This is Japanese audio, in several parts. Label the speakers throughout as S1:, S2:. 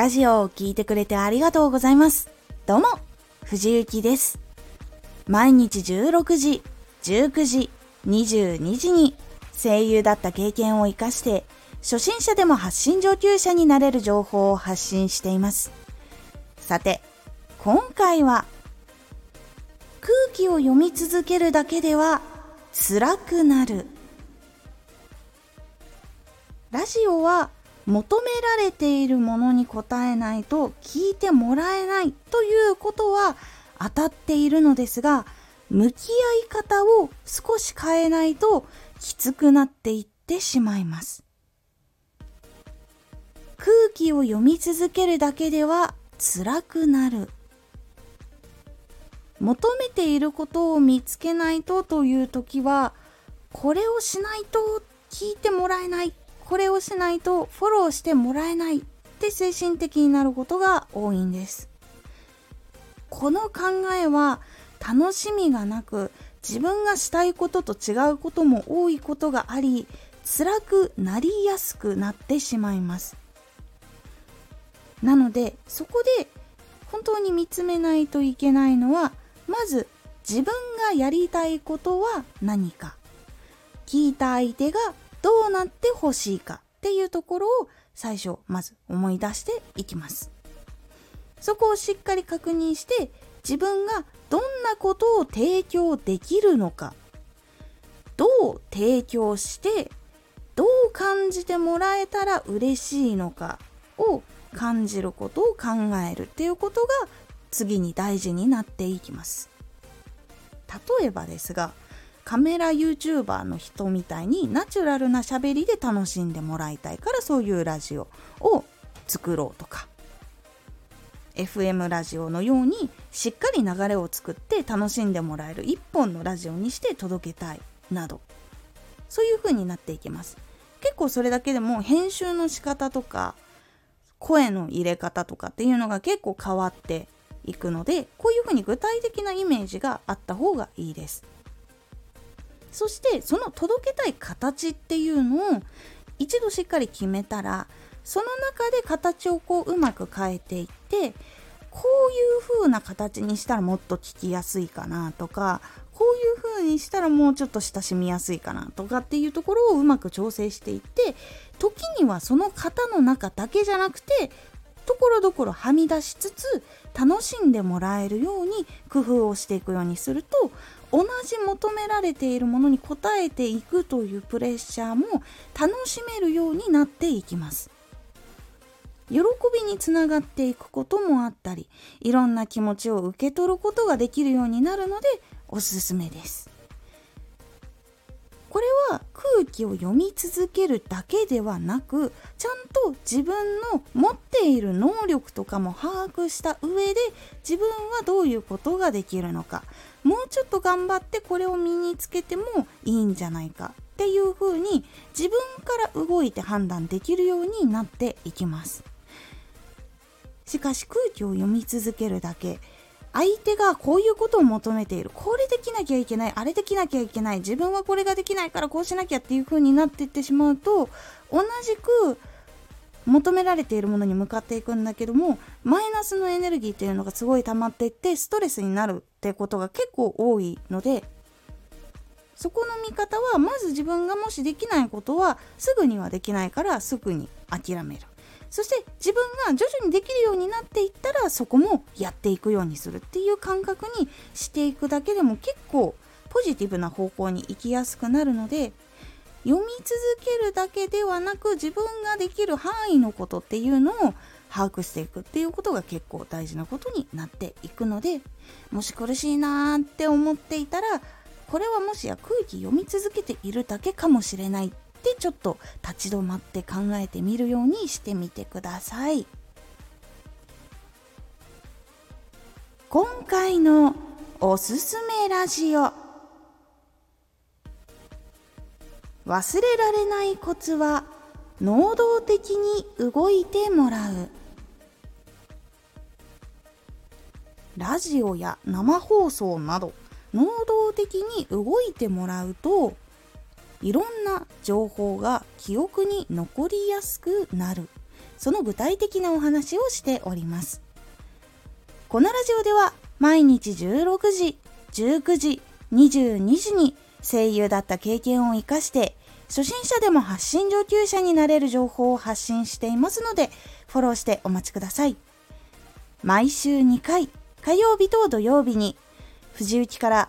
S1: ラジオを聴いてくれてありがとうございます。どうも、藤幸です。毎日16時、19時、22時に声優だった経験を活かして、初心者でも発信上級者になれる情報を発信しています。さて、今回は、空気を読み続けるだけでは辛くなる。ラジオは求められているものに応えないと聞いてもらえないということは当たっているのですが向き合い方を少し変えないときつくなっていってしまいます。空気を読み続けるだけでは辛くなる。求めていることを見つけないとという時はこれをしないと聞いてもらえない。これをしないとフォローしてもらえないって精神的になることが多いんです。この考えは楽しみがなく自分がしたいことと違うことも多いことがあり辛くなりやすくなってしまいます。なのでそこで本当に見つめないといけないのはまず自分がやりたいことは何か。聞いた相手がどうなってほしいかっていうところを最初まず思い出していきます。そこをしっかり確認して自分がどんなことを提供できるのか。どう提供してどう感じてもらえたら嬉しいのかを感じることを考えるっていうことが次に大事になっていきます。例えばですがカメラ YouTuber の人みたいにナチュラルな喋りで楽しんでもらいたいからそういうラジオを作ろうとか。FM ラジオのようにしっかり流れを作って楽しんでもらえる一本のラジオにして届けたいなど。そういう風になっていきます。結構それだけでも編集の仕方とか声の入れ方とかっていうのが結構変わっていくのでこういう風に具体的なイメージがあった方がいいです。そしてその届けたい形っていうのを一度しっかり決めたらその中で形をこううまく変えていってこういう風な形にしたらもっと聞きやすいかなとかこういう風にしたらもうちょっと親しみやすいかなとかっていうところをうまく調整していって時にはその型の中だけじゃなくてところどころはみ出しつつ楽しんでもらえるように工夫をしていくようにすると同じ求められているものに応えていくというプレッシャーも楽しめるようになっていきます。喜びにつながっていくこともあったりいろんな気持ちを受け取ることができるようになるのでおすすめです空気を読み続けるだけではなくちゃんと自分の持っている能力とかも把握した上で自分はどういうことができるのか。もうちょっと頑張ってこれを身につけてもいいんじゃないか。っていう風に自分から動いて判断できるようになっていきます。しかし空気を読み続けるだけ。相手がこういうことを求めている。これできなきゃいけない。あれできなきゃいけない。自分はこれができないからこうしなきゃっていう風になっていってしまうと同じく求められているものに向かっていくんだけどもマイナスのエネルギーっていうのがすごい溜まっていってストレスになるってことが結構多いのでそこの見方はまず自分がもしできないことはすぐにはできないからすぐに諦める。そして自分が徐々にできるようになっていったらそこもやっていくようにするっていう感覚にしていくだけでも結構ポジティブな方向に行きやすくなるので読み続けるだけではなく自分ができる範囲のことっていうのを把握していくっていうことが結構大事なことになっていくのでもし苦しいなーって思っていたらこれはもしや空気読み続けているだけかもしれない。てちょっと立ち止まって考えてみるようにしてみてください。今回のおすすめラジオ。忘れられないコツは能動的に動いてもらう。ラジオや生放送など能動的に動いてもらうといろんな情報が記憶に残りやすくなる。その具体的なお話をしております。このラジオでは毎日16時19時22時に声優だった経験を生かして初心者でも発信上級者になれる情報を発信していますのでフォローしてお待ちください。毎週2回火曜日と土曜日に藤雪から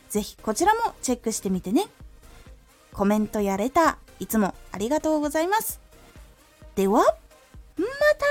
S1: ぜひこちらもチェックしてみてね。コメントやレター、いつもありがとうございます。では、また